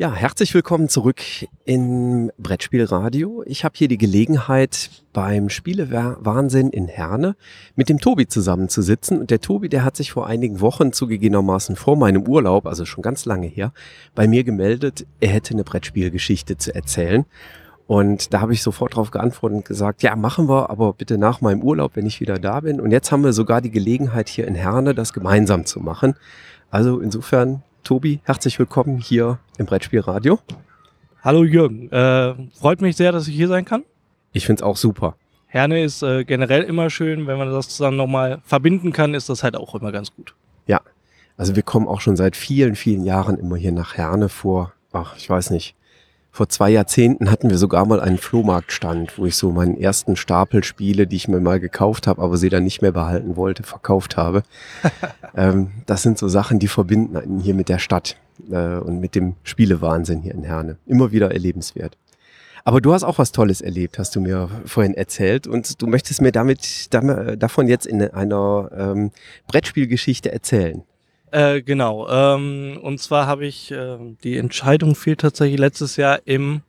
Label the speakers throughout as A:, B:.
A: Ja, herzlich willkommen zurück im Brettspielradio. Ich habe hier die Gelegenheit, beim Spielewahnsinn in Herne mit dem Tobi zusammenzusitzen. Und der Tobi, der hat sich vor einigen Wochen zugegebenermaßen vor meinem Urlaub, also schon ganz lange her, bei mir gemeldet, er hätte eine Brettspielgeschichte zu erzählen. Und da habe ich sofort darauf geantwortet und gesagt, ja, machen wir, aber bitte nach meinem Urlaub, wenn ich wieder da bin. Und jetzt haben wir sogar die Gelegenheit hier in Herne, das gemeinsam zu machen. Also insofern Tobi, herzlich willkommen hier im Brettspielradio.
B: Hallo Jürgen, äh, freut mich sehr, dass ich hier sein kann.
A: Ich finde es auch super.
B: Herne ist äh, generell immer schön, wenn man das zusammen nochmal verbinden kann, ist das halt auch immer ganz gut.
A: Ja, also wir kommen auch schon seit vielen, vielen Jahren immer hier nach Herne vor, ach, ich weiß nicht, vor zwei Jahrzehnten hatten wir sogar mal einen Flohmarktstand, wo ich so meinen ersten Stapel Spiele, die ich mir mal gekauft habe, aber sie dann nicht mehr behalten wollte, verkauft habe. ähm, das sind so Sachen, die verbinden einen hier mit der Stadt äh, und mit dem Spielewahnsinn hier in Herne. Immer wieder erlebenswert. Aber du hast auch was Tolles erlebt, hast du mir vorhin erzählt. Und du möchtest mir damit, damit davon jetzt in einer ähm, Brettspielgeschichte erzählen.
B: Äh, genau. Ähm, und zwar habe ich, äh, die Entscheidung fiel tatsächlich letztes Jahr im,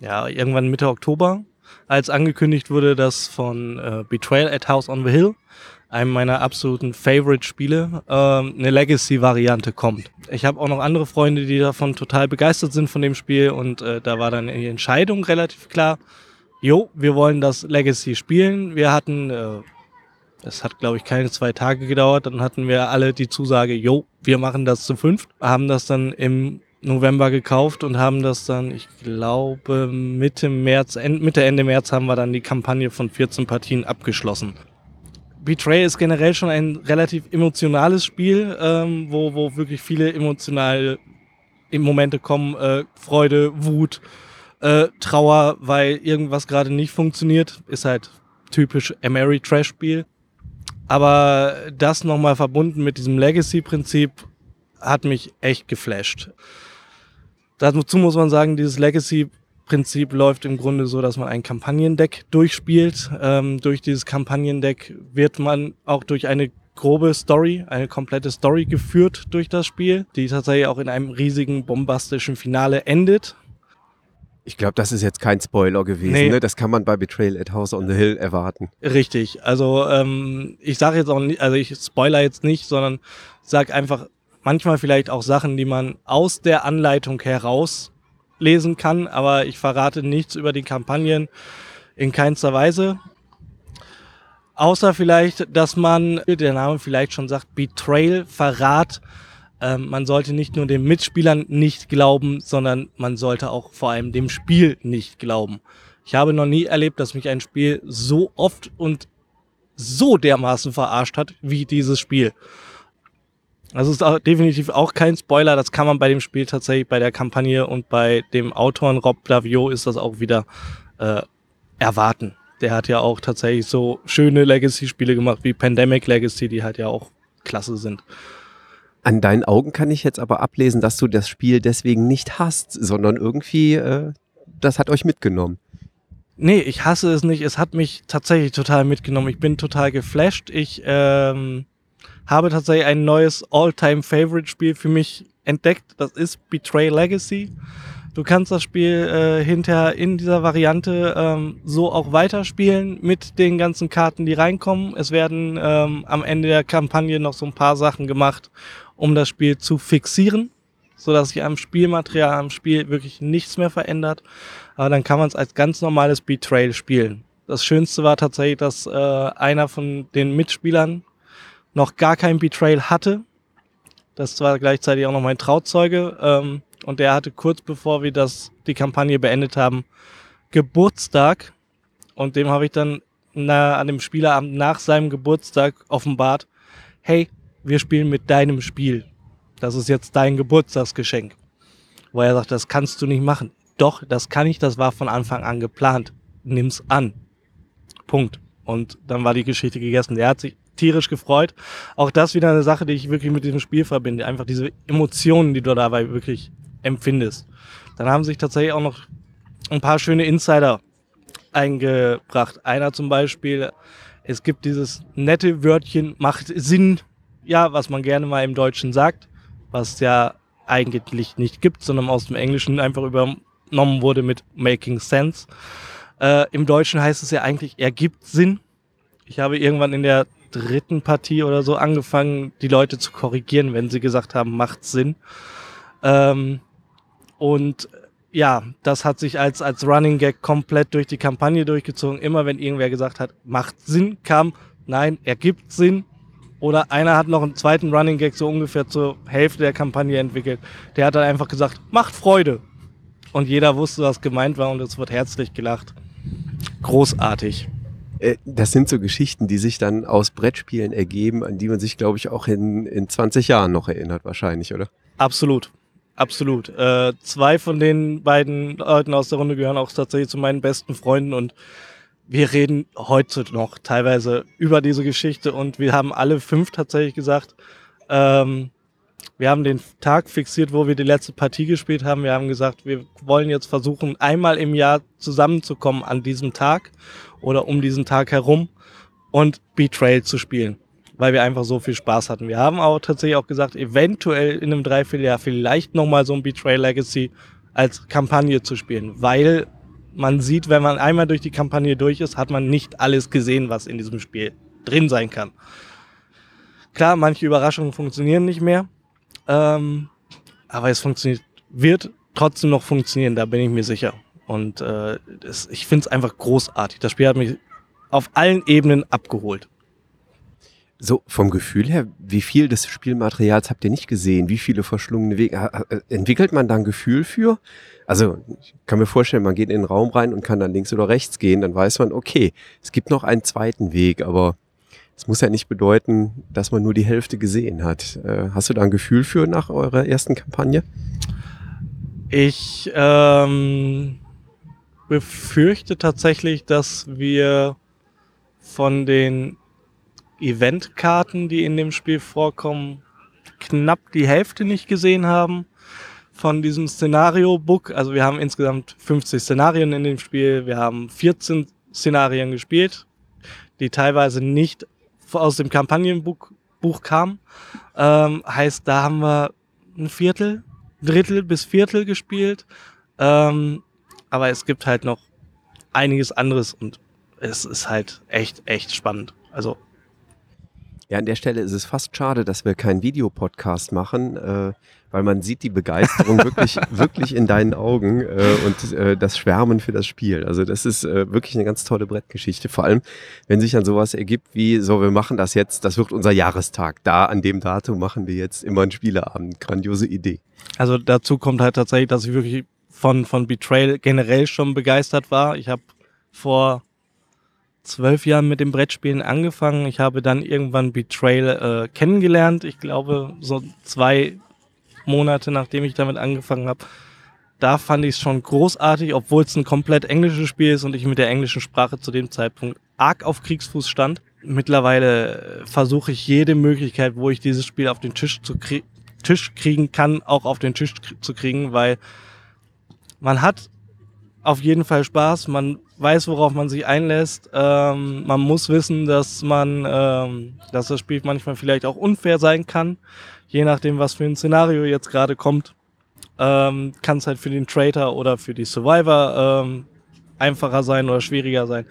B: ja, irgendwann Mitte Oktober, als angekündigt wurde, dass von äh, Betrayal at House on the Hill, einem meiner absoluten Favorite-Spiele, ähm, eine Legacy-Variante kommt. Ich habe auch noch andere Freunde, die davon total begeistert sind von dem Spiel und äh, da war dann die Entscheidung relativ klar. Jo, wir wollen das Legacy spielen. Wir hatten äh, das hat, glaube ich, keine zwei Tage gedauert. Dann hatten wir alle die Zusage, jo, wir machen das zu fünf. Haben das dann im November gekauft und haben das dann, ich glaube, Mitte März, Mitte, Ende März haben wir dann die Kampagne von 14 Partien abgeschlossen. Betray ist generell schon ein relativ emotionales Spiel, ähm, wo, wo wirklich viele emotionale Momente kommen. Äh, Freude, Wut, äh, Trauer, weil irgendwas gerade nicht funktioniert. Ist halt typisch Emery Trash Spiel. Aber das nochmal verbunden mit diesem Legacy-Prinzip hat mich echt geflasht. Dazu muss man sagen, dieses Legacy-Prinzip läuft im Grunde so, dass man ein Kampagnendeck durchspielt. Ähm, durch dieses Kampagnendeck wird man auch durch eine grobe Story, eine komplette Story geführt durch das Spiel, die tatsächlich auch in einem riesigen bombastischen Finale endet.
A: Ich glaube, das ist jetzt kein Spoiler gewesen. Nee. Ne? Das kann man bei Betrayal at House on the Hill erwarten.
B: Richtig. Also ähm, ich sage jetzt auch nicht, also ich spoiler jetzt nicht, sondern sage einfach manchmal vielleicht auch Sachen, die man aus der Anleitung heraus lesen kann, aber ich verrate nichts über die Kampagnen in keinster Weise. Außer vielleicht, dass man, der Name vielleicht schon sagt, Betrayal, Verrat, ähm, man sollte nicht nur den Mitspielern nicht glauben, sondern man sollte auch vor allem dem Spiel nicht glauben. Ich habe noch nie erlebt, dass mich ein Spiel so oft und so dermaßen verarscht hat wie dieses Spiel. Das ist auch definitiv auch kein Spoiler, das kann man bei dem Spiel tatsächlich, bei der Kampagne und bei dem Autoren Rob Davio ist das auch wieder äh, erwarten. Der hat ja auch tatsächlich so schöne Legacy-Spiele gemacht wie Pandemic Legacy, die halt ja auch klasse sind.
A: An deinen Augen kann ich jetzt aber ablesen, dass du das Spiel deswegen nicht hast, sondern irgendwie, äh, das hat euch mitgenommen.
B: Nee, ich hasse es nicht. Es hat mich tatsächlich total mitgenommen. Ich bin total geflasht. Ich ähm, habe tatsächlich ein neues All-Time-Favorite-Spiel für mich entdeckt. Das ist Betray Legacy. Du kannst das Spiel äh, hinterher in dieser Variante ähm, so auch weiterspielen mit den ganzen Karten, die reinkommen. Es werden ähm, am Ende der Kampagne noch so ein paar Sachen gemacht, um das Spiel zu fixieren, so dass sich am Spielmaterial, am Spiel wirklich nichts mehr verändert. Aber dann kann man es als ganz normales Betrayal spielen. Das Schönste war tatsächlich, dass äh, einer von den Mitspielern noch gar kein Betrayal hatte. Das war gleichzeitig auch noch mein Trauzeuge. Ähm, und der hatte kurz bevor wir das, die Kampagne beendet haben, Geburtstag. Und dem habe ich dann na, an dem Spielerabend nach seinem Geburtstag offenbart, hey, wir spielen mit deinem Spiel. Das ist jetzt dein Geburtstagsgeschenk. Wo er sagt, das kannst du nicht machen. Doch, das kann ich, das war von Anfang an geplant. Nimm's an. Punkt. Und dann war die Geschichte gegessen. Der hat sich tierisch gefreut. Auch das wieder eine Sache, die ich wirklich mit diesem Spiel verbinde. Einfach diese Emotionen, die du dabei wirklich empfindest. Dann haben sich tatsächlich auch noch ein paar schöne Insider eingebracht. Einer zum Beispiel, es gibt dieses nette Wörtchen, macht Sinn, ja, was man gerne mal im Deutschen sagt, was ja eigentlich nicht gibt, sondern aus dem Englischen einfach übernommen wurde mit Making Sense. Äh, Im Deutschen heißt es ja eigentlich, ergibt Sinn. Ich habe irgendwann in der dritten Partie oder so angefangen, die Leute zu korrigieren, wenn sie gesagt haben, macht Sinn. Ähm, und ja, das hat sich als, als Running Gag komplett durch die Kampagne durchgezogen. Immer wenn irgendwer gesagt hat, macht Sinn, kam, nein, ergibt Sinn. Oder einer hat noch einen zweiten Running Gag so ungefähr zur Hälfte der Kampagne entwickelt. Der hat dann einfach gesagt, macht Freude. Und jeder wusste, was gemeint war und es wird herzlich gelacht. Großartig.
A: Äh, das sind so Geschichten, die sich dann aus Brettspielen ergeben, an die man sich, glaube ich, auch in, in 20 Jahren noch erinnert, wahrscheinlich, oder?
B: Absolut. Absolut. Äh, zwei von den beiden Leuten aus der Runde gehören auch tatsächlich zu meinen besten Freunden und wir reden heute noch teilweise über diese Geschichte und wir haben alle fünf tatsächlich gesagt, ähm, wir haben den Tag fixiert, wo wir die letzte Partie gespielt haben. Wir haben gesagt, wir wollen jetzt versuchen, einmal im Jahr zusammenzukommen an diesem Tag oder um diesen Tag herum und Betrayal zu spielen, weil wir einfach so viel Spaß hatten. Wir haben auch tatsächlich auch gesagt, eventuell in einem Dreivierteljahr vielleicht nochmal so ein Betrayal Legacy als Kampagne zu spielen, weil man sieht, wenn man einmal durch die Kampagne durch ist, hat man nicht alles gesehen, was in diesem Spiel drin sein kann. Klar, manche Überraschungen funktionieren nicht mehr, ähm, aber es funktioniert, wird trotzdem noch funktionieren, da bin ich mir sicher. Und äh, das, ich finde es einfach großartig. Das Spiel hat mich auf allen Ebenen abgeholt.
A: So, vom Gefühl her, wie viel des Spielmaterials habt ihr nicht gesehen? Wie viele verschlungene Wege? Entwickelt man da ein Gefühl für? Also, ich kann mir vorstellen, man geht in den Raum rein und kann dann links oder rechts gehen, dann weiß man, okay, es gibt noch einen zweiten Weg, aber es muss ja nicht bedeuten, dass man nur die Hälfte gesehen hat. Äh, hast du da ein Gefühl für nach eurer ersten Kampagne?
B: Ich ähm, befürchte tatsächlich, dass wir von den Eventkarten, die in dem Spiel vorkommen, knapp die Hälfte nicht gesehen haben von diesem Szenario-Book. Also wir haben insgesamt 50 Szenarien in dem Spiel. Wir haben 14 Szenarien gespielt, die teilweise nicht aus dem Kampagnenbuch Buch kamen. Ähm, heißt, da haben wir ein Viertel, Drittel bis Viertel gespielt. Ähm, aber es gibt halt noch einiges anderes und es ist halt echt, echt spannend. Also.
A: Ja, an der Stelle ist es fast schade, dass wir keinen Videopodcast machen, äh, weil man sieht die Begeisterung wirklich, wirklich in deinen Augen äh, und äh, das Schwärmen für das Spiel. Also das ist äh, wirklich eine ganz tolle Brettgeschichte. Vor allem, wenn sich dann sowas ergibt wie, so, wir machen das jetzt, das wird unser Jahrestag. Da an dem Datum machen wir jetzt immer einen Spieleabend. Grandiose Idee.
B: Also dazu kommt halt tatsächlich, dass ich wirklich von, von Betrayal generell schon begeistert war. Ich habe vor zwölf Jahren mit dem Brettspielen angefangen. Ich habe dann irgendwann Betrayal äh, kennengelernt. Ich glaube, so zwei Monate nachdem ich damit angefangen habe. Da fand ich es schon großartig, obwohl es ein komplett englisches Spiel ist und ich mit der englischen Sprache zu dem Zeitpunkt arg auf Kriegsfuß stand. Mittlerweile versuche ich jede Möglichkeit, wo ich dieses Spiel auf den Tisch zu krie Tisch kriegen kann, auch auf den Tisch zu kriegen, weil man hat auf jeden Fall Spaß, man weiß, worauf man sich einlässt. Ähm, man muss wissen, dass man, ähm, dass das Spiel manchmal vielleicht auch unfair sein kann, je nachdem, was für ein Szenario jetzt gerade kommt. Ähm, kann es halt für den Traitor oder für die Survivor ähm, einfacher sein oder schwieriger sein.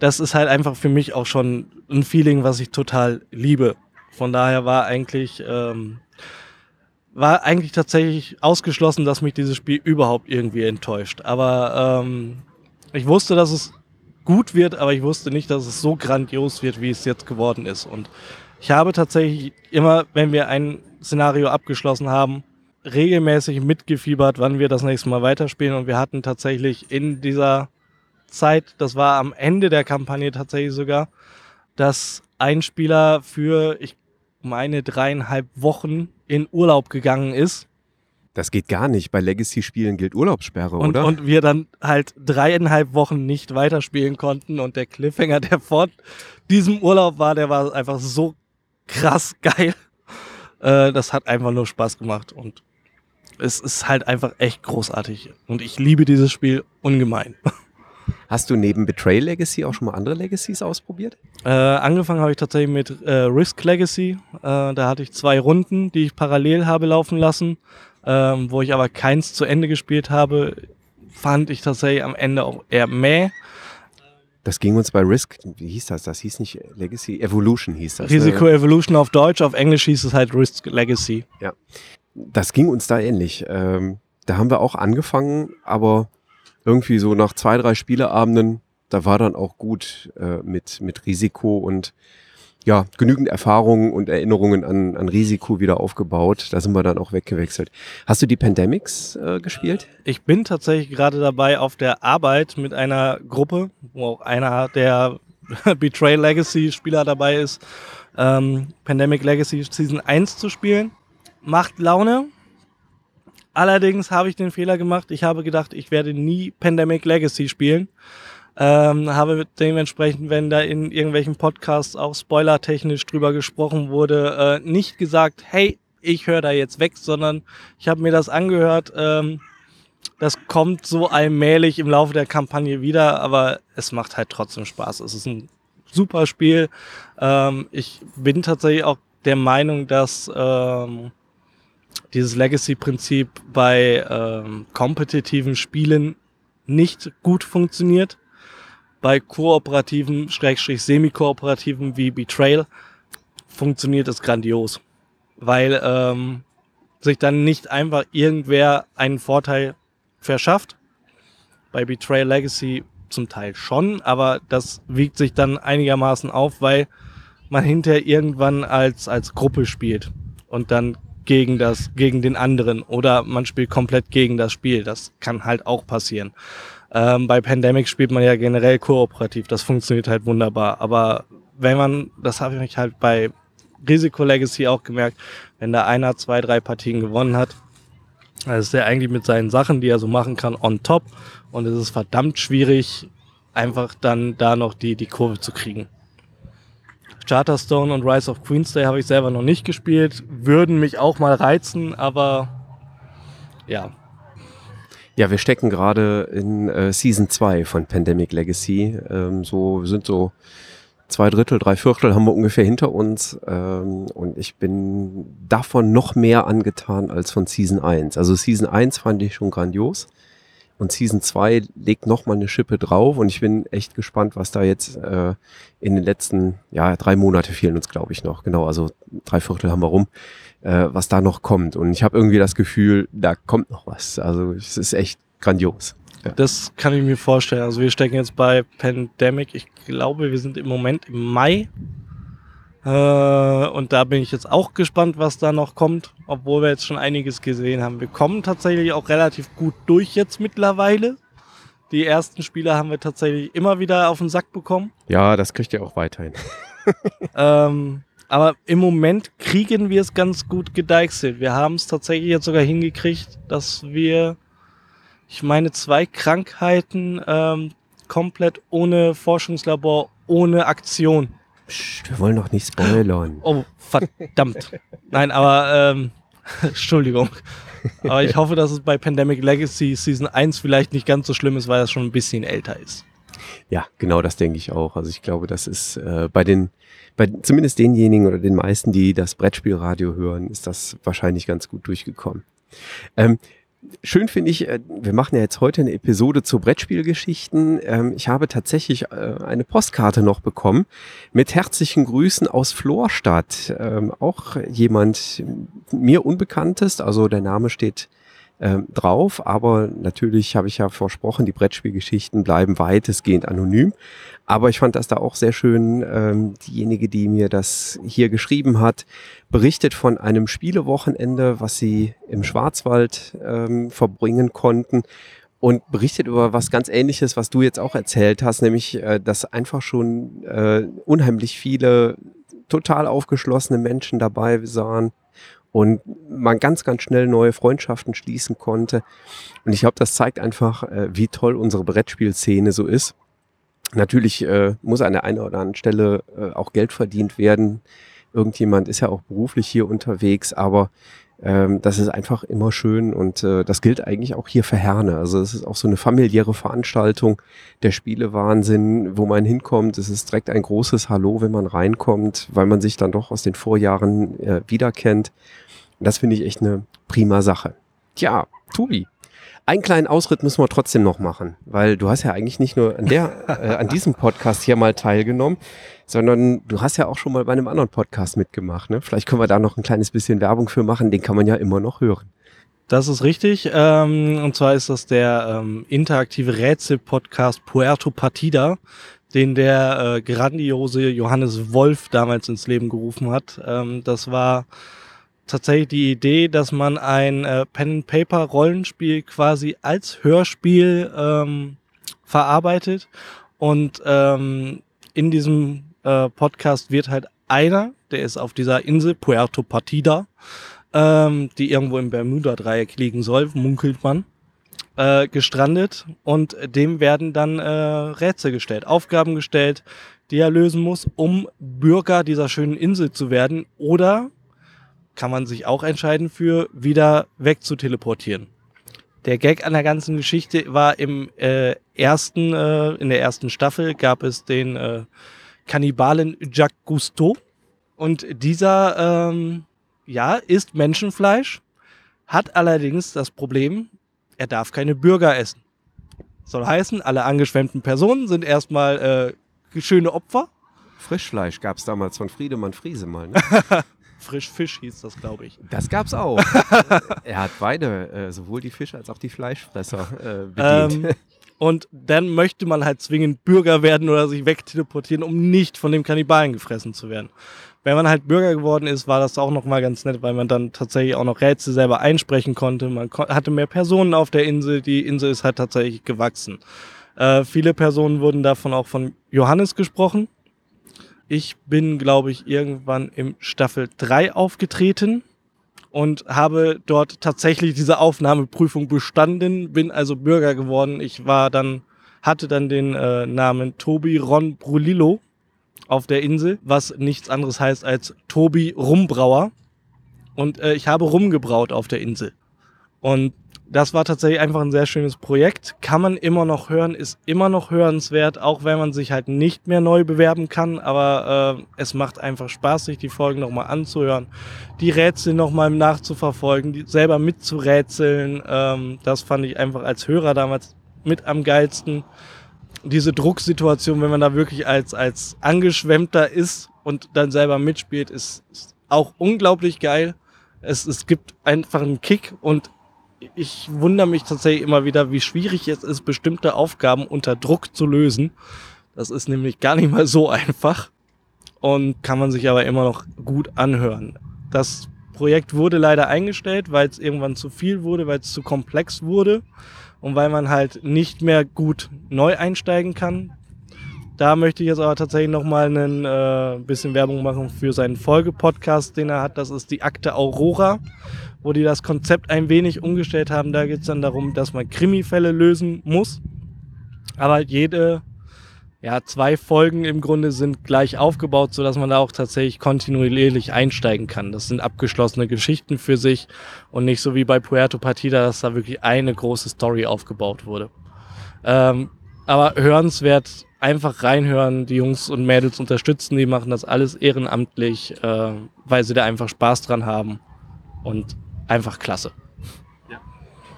B: Das ist halt einfach für mich auch schon ein Feeling, was ich total liebe. Von daher war eigentlich ähm, war eigentlich tatsächlich ausgeschlossen, dass mich dieses Spiel überhaupt irgendwie enttäuscht. Aber ähm, ich wusste, dass es gut wird, aber ich wusste nicht, dass es so grandios wird, wie es jetzt geworden ist. Und ich habe tatsächlich immer, wenn wir ein Szenario abgeschlossen haben, regelmäßig mitgefiebert, wann wir das nächste Mal weiterspielen. Und wir hatten tatsächlich in dieser Zeit, das war am Ende der Kampagne tatsächlich sogar, dass ein Spieler für, ich meine, dreieinhalb Wochen in Urlaub gegangen ist
A: Das geht gar nicht. Bei Legacy-Spielen gilt Urlaubssperre,
B: und,
A: oder?
B: Und wir dann halt dreieinhalb Wochen nicht weiterspielen konnten und der Cliffhanger, der vor diesem Urlaub war, der war einfach so krass geil. Äh, das hat einfach nur Spaß gemacht und es ist halt einfach echt großartig. Und ich liebe dieses Spiel ungemein.
A: Hast du neben Betrayal Legacy auch schon mal andere Legacies ausprobiert?
B: Äh, angefangen habe ich tatsächlich mit äh, Risk Legacy. Äh, da hatte ich zwei Runden, die ich parallel habe laufen lassen, ähm, wo ich aber keins zu Ende gespielt habe. Fand ich tatsächlich am Ende auch eher mäh.
A: Das ging uns bei Risk, wie hieß das? Das hieß nicht Legacy, Evolution hieß das.
B: Risiko
A: ne?
B: Evolution auf Deutsch, auf Englisch hieß es halt Risk Legacy.
A: Ja. Das ging uns da ähnlich. Ähm, da haben wir auch angefangen, aber irgendwie so nach zwei, drei Spieleabenden, da war dann auch gut äh, mit, mit Risiko und ja, genügend Erfahrungen und Erinnerungen an, an Risiko wieder aufgebaut. Da sind wir dann auch weggewechselt. Hast du die Pandemics äh, gespielt?
B: Ich bin tatsächlich gerade dabei auf der Arbeit mit einer Gruppe, wo auch einer der Betray Legacy Spieler dabei ist, ähm, Pandemic Legacy Season 1 zu spielen. Macht Laune. Allerdings habe ich den Fehler gemacht. Ich habe gedacht, ich werde nie Pandemic Legacy spielen. Ähm, habe dementsprechend, wenn da in irgendwelchen Podcasts auch spoilertechnisch drüber gesprochen wurde, äh, nicht gesagt, hey, ich höre da jetzt weg, sondern ich habe mir das angehört. Ähm, das kommt so allmählich im Laufe der Kampagne wieder, aber es macht halt trotzdem Spaß. Es ist ein super Spiel. Ähm, ich bin tatsächlich auch der Meinung, dass ähm, dieses Legacy-Prinzip bei ähm, kompetitiven Spielen nicht gut funktioniert bei kooperativen, schrägstrich semi-kooperativen wie Betrayal funktioniert es grandios. Weil ähm, sich dann nicht einfach irgendwer einen Vorteil verschafft. Bei Betrayal Legacy zum Teil schon, aber das wiegt sich dann einigermaßen auf, weil man hinterher irgendwann als, als Gruppe spielt und dann gegen das, gegen den anderen oder man spielt komplett gegen das Spiel. Das kann halt auch passieren. Ähm, bei Pandemic spielt man ja generell kooperativ. Das funktioniert halt wunderbar. Aber wenn man, das habe ich halt bei Risiko Legacy auch gemerkt, wenn da einer zwei, drei Partien gewonnen hat, dann ist er eigentlich mit seinen Sachen, die er so machen kann, on top. Und es ist verdammt schwierig, einfach dann da noch die, die Kurve zu kriegen. Charterstone und Rise of Queensday habe ich selber noch nicht gespielt, würden mich auch mal reizen, aber ja,
A: Ja, wir stecken gerade in äh, Season 2 von Pandemic Legacy. Ähm, so sind so zwei Drittel, drei Viertel haben wir ungefähr hinter uns. Ähm, und ich bin davon noch mehr angetan als von Season 1. Also Season 1 fand ich schon grandios. Und Season 2 legt noch mal eine Schippe drauf und ich bin echt gespannt, was da jetzt äh, in den letzten, ja, drei Monate fehlen uns, glaube ich, noch. Genau, also drei Viertel haben wir rum, äh, was da noch kommt. Und ich habe irgendwie das Gefühl, da kommt noch was. Also es ist echt grandios. Ja.
B: Das kann ich mir vorstellen. Also wir stecken jetzt bei Pandemic. Ich glaube, wir sind im Moment im Mai. Äh, und da bin ich jetzt auch gespannt, was da noch kommt, obwohl wir jetzt schon einiges gesehen haben. Wir kommen tatsächlich auch relativ gut durch jetzt mittlerweile. Die ersten Spiele haben wir tatsächlich immer wieder auf den Sack bekommen.
A: Ja, das kriegt ihr auch weiterhin.
B: ähm, aber im Moment kriegen wir es ganz gut gedeichselt. Wir haben es tatsächlich jetzt sogar hingekriegt, dass wir, ich meine, zwei Krankheiten ähm, komplett ohne Forschungslabor, ohne Aktion.
A: Psst, wir wollen doch nicht spoilern.
B: Oh, verdammt. Nein, aber ähm, Entschuldigung. Aber ich hoffe, dass es bei Pandemic Legacy Season 1 vielleicht nicht ganz so schlimm ist, weil das schon ein bisschen älter ist.
A: Ja, genau das denke ich auch. Also ich glaube, das ist äh, bei den, bei zumindest denjenigen oder den meisten, die das Brettspielradio hören, ist das wahrscheinlich ganz gut durchgekommen. Ähm, Schön finde ich, äh, wir machen ja jetzt heute eine Episode zu Brettspielgeschichten. Ähm, ich habe tatsächlich äh, eine Postkarte noch bekommen mit herzlichen Grüßen aus Florstadt. Ähm, auch jemand mir Unbekanntes, also der Name steht ähm, drauf, aber natürlich habe ich ja versprochen, die Brettspielgeschichten bleiben weitestgehend anonym. Aber ich fand das da auch sehr schön. Ähm, diejenige, die mir das hier geschrieben hat, berichtet von einem Spielewochenende, was sie im Schwarzwald ähm, verbringen konnten und berichtet über was ganz Ähnliches, was du jetzt auch erzählt hast, nämlich, äh, dass einfach schon äh, unheimlich viele total aufgeschlossene Menschen dabei sahen und man ganz, ganz schnell neue Freundschaften schließen konnte. Und ich glaube, das zeigt einfach, äh, wie toll unsere Brettspielszene so ist. Natürlich äh, muss an der einen oder anderen Stelle äh, auch Geld verdient werden. Irgendjemand ist ja auch beruflich hier unterwegs, aber ähm, das ist einfach immer schön und äh, das gilt eigentlich auch hier für Herne. Also es ist auch so eine familiäre Veranstaltung, der Spielewahnsinn, wo man hinkommt. Es ist direkt ein großes Hallo, wenn man reinkommt, weil man sich dann doch aus den Vorjahren äh, wiederkennt. Und das finde ich echt eine prima Sache. Tja, Tobi, einen kleinen Ausritt müssen wir trotzdem noch machen, weil du hast ja eigentlich nicht nur an, der, äh, an diesem Podcast hier mal teilgenommen, sondern du hast ja auch schon mal bei einem anderen Podcast mitgemacht. Ne? Vielleicht können wir da noch ein kleines bisschen Werbung für machen, den kann man ja immer noch hören.
B: Das ist richtig. Ähm, und zwar ist das der ähm, interaktive Rätsel-Podcast Puerto Partida, den der äh, grandiose Johannes Wolf damals ins Leben gerufen hat. Ähm, das war tatsächlich die Idee, dass man ein äh, Pen-and-Paper-Rollenspiel quasi als Hörspiel ähm, verarbeitet. Und ähm, in diesem äh, Podcast wird halt einer, der ist auf dieser Insel Puerto Partida, ähm, die irgendwo im Bermuda-Dreieck liegen soll, munkelt man, äh, gestrandet. Und dem werden dann äh, Rätsel gestellt, Aufgaben gestellt, die er lösen muss, um Bürger dieser schönen Insel zu werden oder kann man sich auch entscheiden für, wieder weg zu teleportieren. Der Gag an der ganzen Geschichte war im äh, ersten, äh, in der ersten Staffel gab es den äh, Kannibalen Jacques Cousteau. Und dieser, ähm, ja, isst Menschenfleisch, hat allerdings das Problem, er darf keine Bürger essen. Soll heißen, alle angeschwemmten Personen sind erstmal äh, schöne Opfer.
A: Frischfleisch gab es damals von Friedemann Friese mal. Ne?
B: Frischfisch hieß das, glaube ich.
A: Das gab's auch. er hat beide, äh, sowohl die Fische als auch die Fleischfresser äh, bedient.
B: Ähm, und dann möchte man halt zwingend Bürger werden oder sich wegteleportieren, um nicht von dem Kannibalen gefressen zu werden. Wenn man halt Bürger geworden ist, war das auch nochmal ganz nett, weil man dann tatsächlich auch noch Rätsel selber einsprechen konnte. Man ko hatte mehr Personen auf der Insel. Die Insel ist halt tatsächlich gewachsen. Äh, viele Personen wurden davon auch von Johannes gesprochen. Ich bin, glaube ich, irgendwann im Staffel 3 aufgetreten und habe dort tatsächlich diese Aufnahmeprüfung bestanden, bin also Bürger geworden. Ich war dann, hatte dann den äh, Namen Tobi Ron Brulillo auf der Insel, was nichts anderes heißt als Tobi Rumbrauer. Und äh, ich habe rumgebraut auf der Insel. Und das war tatsächlich einfach ein sehr schönes Projekt. Kann man immer noch hören, ist immer noch hörenswert, auch wenn man sich halt nicht mehr neu bewerben kann. Aber äh, es macht einfach Spaß, sich die Folgen nochmal anzuhören, die Rätsel nochmal nachzuverfolgen, die selber mitzurätseln. Ähm, das fand ich einfach als Hörer damals mit am geilsten. Diese Drucksituation, wenn man da wirklich als, als Angeschwemmter ist und dann selber mitspielt, ist, ist auch unglaublich geil. Es, es gibt einfach einen Kick und ich wundere mich tatsächlich immer wieder, wie schwierig es ist, bestimmte Aufgaben unter Druck zu lösen. Das ist nämlich gar nicht mal so einfach und kann man sich aber immer noch gut anhören. Das Projekt wurde leider eingestellt, weil es irgendwann zu viel wurde, weil es zu komplex wurde und weil man halt nicht mehr gut neu einsteigen kann. Da möchte ich jetzt aber tatsächlich nochmal ein äh, bisschen Werbung machen für seinen Folgepodcast, den er hat. Das ist die Akte Aurora wo die das Konzept ein wenig umgestellt haben. Da geht es dann darum, dass man Krimifälle lösen muss. Aber halt jede, ja, zwei Folgen im Grunde sind gleich aufgebaut, sodass man da auch tatsächlich kontinuierlich einsteigen kann. Das sind abgeschlossene Geschichten für sich und nicht so wie bei Puerto Partida, dass da wirklich eine große Story aufgebaut wurde. Ähm, aber hörenswert, einfach reinhören, die Jungs und Mädels unterstützen, die machen das alles ehrenamtlich, äh, weil sie da einfach Spaß dran haben. Und einfach klasse.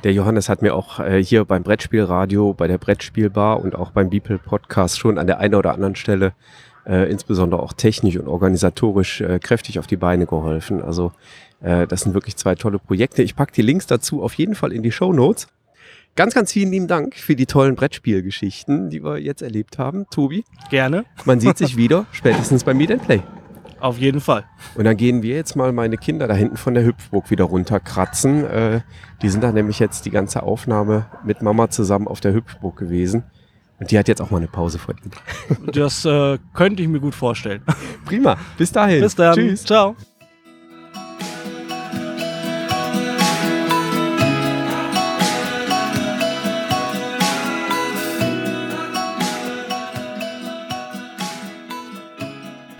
A: Der Johannes hat mir auch äh, hier beim Brettspielradio, bei der Brettspielbar und auch beim Beeple Podcast schon an der einen oder anderen Stelle äh, insbesondere auch technisch und organisatorisch äh, kräftig auf die Beine geholfen. Also äh, das sind wirklich zwei tolle Projekte. Ich packe die Links dazu auf jeden Fall in die Show Notes. Ganz, ganz vielen lieben Dank für die tollen Brettspielgeschichten, die wir jetzt erlebt haben. Tobi.
B: Gerne.
A: Man sieht sich wieder, spätestens beim Meet and Play.
B: Auf jeden Fall.
A: Und dann gehen wir jetzt mal meine Kinder da hinten von der Hüpfburg wieder runterkratzen. Äh, die sind da nämlich jetzt die ganze Aufnahme mit Mama zusammen auf der Hüpfburg gewesen. Und die hat jetzt auch mal eine Pause verdient.
B: Das äh, könnte ich mir gut vorstellen.
A: Prima. Bis dahin.
B: Bis dann. Tschüss. Ciao.